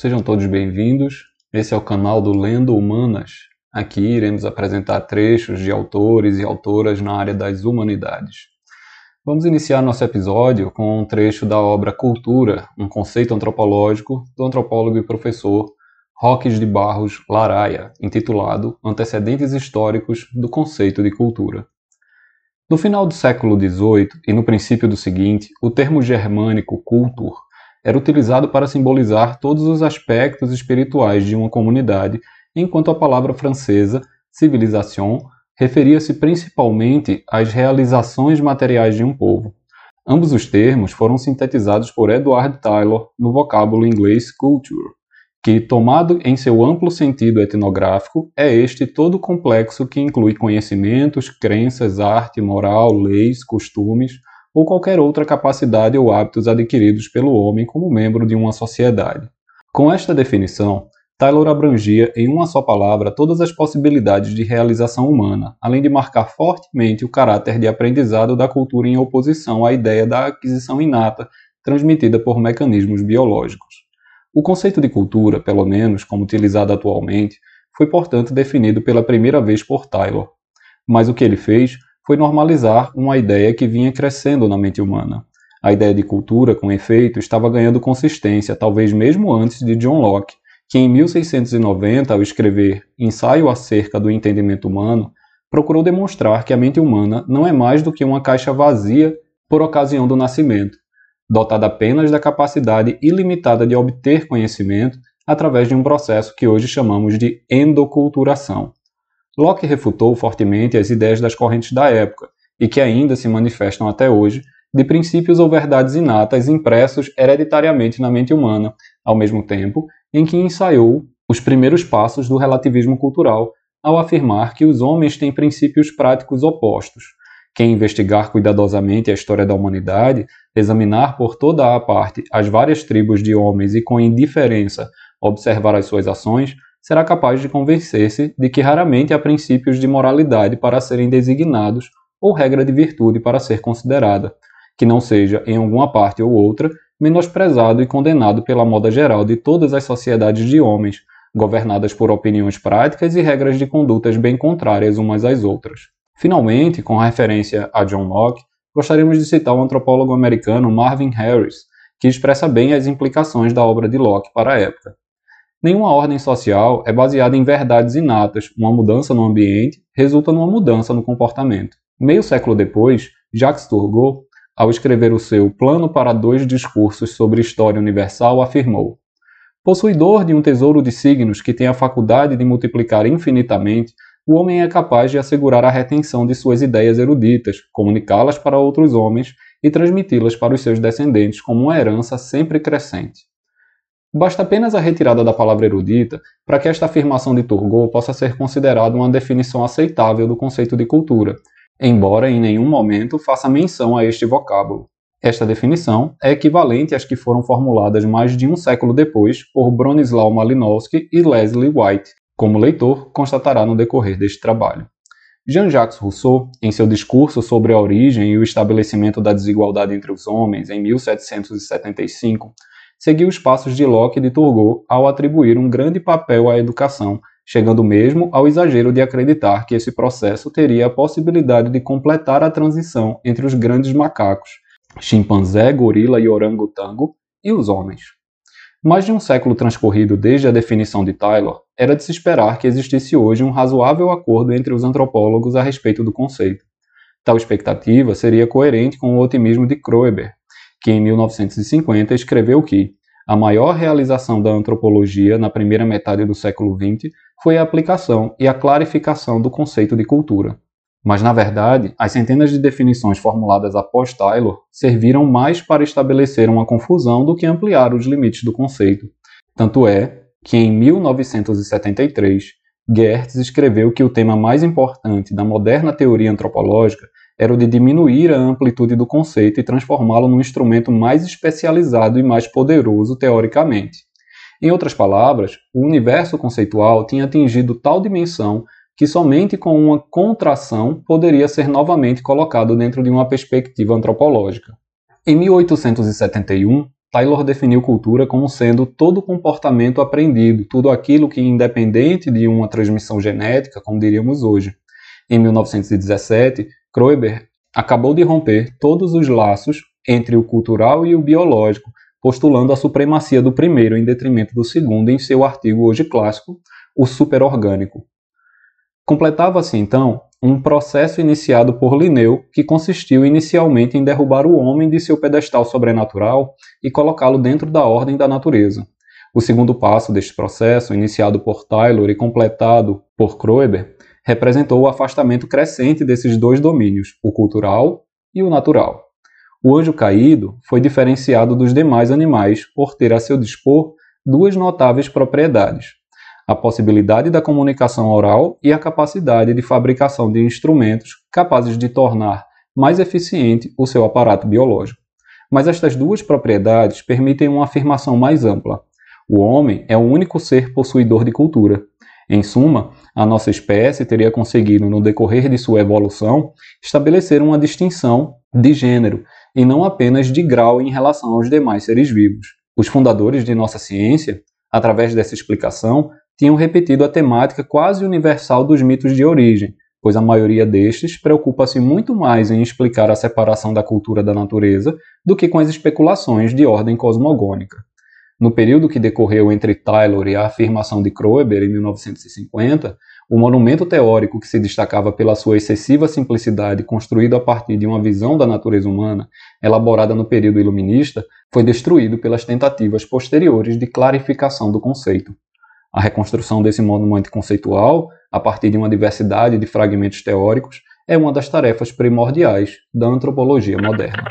sejam todos bem-vindos. Esse é o canal do Lendo Humanas. Aqui iremos apresentar trechos de autores e autoras na área das humanidades. Vamos iniciar nosso episódio com um trecho da obra Cultura, um conceito antropológico, do antropólogo e professor Roques de Barros Laraia, intitulado Antecedentes Históricos do Conceito de Cultura. No final do século XVIII e no princípio do seguinte, o termo germânico cultur era utilizado para simbolizar todos os aspectos espirituais de uma comunidade, enquanto a palavra francesa civilisation referia-se principalmente às realizações materiais de um povo. Ambos os termos foram sintetizados por Edward Taylor no vocábulo inglês culture, que, tomado em seu amplo sentido etnográfico, é este todo complexo que inclui conhecimentos, crenças, arte, moral, leis, costumes ou qualquer outra capacidade ou hábitos adquiridos pelo homem como membro de uma sociedade. Com esta definição, Taylor abrangia em uma só palavra todas as possibilidades de realização humana, além de marcar fortemente o caráter de aprendizado da cultura em oposição à ideia da aquisição inata transmitida por mecanismos biológicos. O conceito de cultura, pelo menos como utilizado atualmente, foi portanto definido pela primeira vez por Taylor. Mas o que ele fez foi normalizar uma ideia que vinha crescendo na mente humana. A ideia de cultura, com efeito, estava ganhando consistência, talvez mesmo antes de John Locke, que em 1690, ao escrever Ensaio acerca do entendimento humano, procurou demonstrar que a mente humana não é mais do que uma caixa vazia por ocasião do nascimento, dotada apenas da capacidade ilimitada de obter conhecimento através de um processo que hoje chamamos de endoculturação. Locke refutou fortemente as ideias das correntes da época, e que ainda se manifestam até hoje, de princípios ou verdades inatas impressos hereditariamente na mente humana, ao mesmo tempo em que ensaiou os primeiros passos do relativismo cultural, ao afirmar que os homens têm princípios práticos opostos, quem investigar cuidadosamente a história da humanidade, examinar por toda a parte as várias tribos de homens e com indiferença observar as suas ações, será capaz de convencer-se de que raramente há princípios de moralidade para serem designados ou regra de virtude para ser considerada, que não seja, em alguma parte ou outra, menosprezado e condenado pela moda geral de todas as sociedades de homens, governadas por opiniões práticas e regras de condutas bem contrárias umas às outras. Finalmente, com referência a John Locke, gostaríamos de citar o antropólogo americano Marvin Harris, que expressa bem as implicações da obra de Locke para a época. Nenhuma ordem social é baseada em verdades inatas. Uma mudança no ambiente resulta numa mudança no comportamento. Meio século depois, Jacques Turgot, ao escrever o seu Plano para dois discursos sobre história universal, afirmou: Possuidor de um tesouro de signos que tem a faculdade de multiplicar infinitamente, o homem é capaz de assegurar a retenção de suas ideias eruditas, comunicá-las para outros homens e transmiti-las para os seus descendentes como uma herança sempre crescente. Basta apenas a retirada da palavra erudita para que esta afirmação de Turgot possa ser considerada uma definição aceitável do conceito de cultura, embora em nenhum momento faça menção a este vocábulo. Esta definição é equivalente às que foram formuladas mais de um século depois por Bronislaw Malinowski e Leslie White, como leitor constatará no decorrer deste trabalho. Jean-Jacques Rousseau, em seu discurso sobre a origem e o estabelecimento da desigualdade entre os homens, em 1775, seguiu os passos de Locke e de Turgot ao atribuir um grande papel à educação, chegando mesmo ao exagero de acreditar que esse processo teria a possibilidade de completar a transição entre os grandes macacos, chimpanzé, gorila e orangotango, e os homens. Mais de um século transcorrido desde a definição de Taylor, era de se esperar que existisse hoje um razoável acordo entre os antropólogos a respeito do conceito. Tal expectativa seria coerente com o otimismo de Kroeber, que em 1950 escreveu que a maior realização da antropologia na primeira metade do século XX foi a aplicação e a clarificação do conceito de cultura. Mas, na verdade, as centenas de definições formuladas após Taylor serviram mais para estabelecer uma confusão do que ampliar os limites do conceito. Tanto é que, em 1973, Gertz escreveu que o tema mais importante da moderna teoria antropológica era o de diminuir a amplitude do conceito e transformá-lo num instrumento mais especializado e mais poderoso teoricamente. Em outras palavras, o universo conceitual tinha atingido tal dimensão que somente com uma contração poderia ser novamente colocado dentro de uma perspectiva antropológica. Em 1871, Taylor definiu cultura como sendo todo comportamento aprendido, tudo aquilo que, independente de uma transmissão genética, como diríamos hoje. Em 1917, Kroeber acabou de romper todos os laços entre o cultural e o biológico, postulando a supremacia do primeiro em detrimento do segundo em seu artigo hoje clássico, O Superorgânico. Completava-se então um processo iniciado por Linneu, que consistiu inicialmente em derrubar o homem de seu pedestal sobrenatural e colocá-lo dentro da ordem da natureza. O segundo passo deste processo, iniciado por Taylor e completado por Kroeber, representou o afastamento crescente desses dois domínios, o cultural e o natural. O anjo caído foi diferenciado dos demais animais por ter a seu dispor duas notáveis propriedades: a possibilidade da comunicação oral e a capacidade de fabricação de instrumentos capazes de tornar mais eficiente o seu aparato biológico. Mas estas duas propriedades permitem uma afirmação mais ampla. O homem é o único ser possuidor de cultura. Em suma, a nossa espécie teria conseguido, no decorrer de sua evolução, estabelecer uma distinção de gênero e não apenas de grau em relação aos demais seres vivos. Os fundadores de nossa ciência, através dessa explicação, tinham repetido a temática quase universal dos mitos de origem, pois a maioria destes preocupa-se muito mais em explicar a separação da cultura da natureza do que com as especulações de ordem cosmogônica. No período que decorreu entre Taylor e a afirmação de Kroeber em 1950, o monumento teórico que se destacava pela sua excessiva simplicidade, construído a partir de uma visão da natureza humana, elaborada no período iluminista, foi destruído pelas tentativas posteriores de clarificação do conceito. A reconstrução desse monumento conceitual, a partir de uma diversidade de fragmentos teóricos, é uma das tarefas primordiais da antropologia moderna.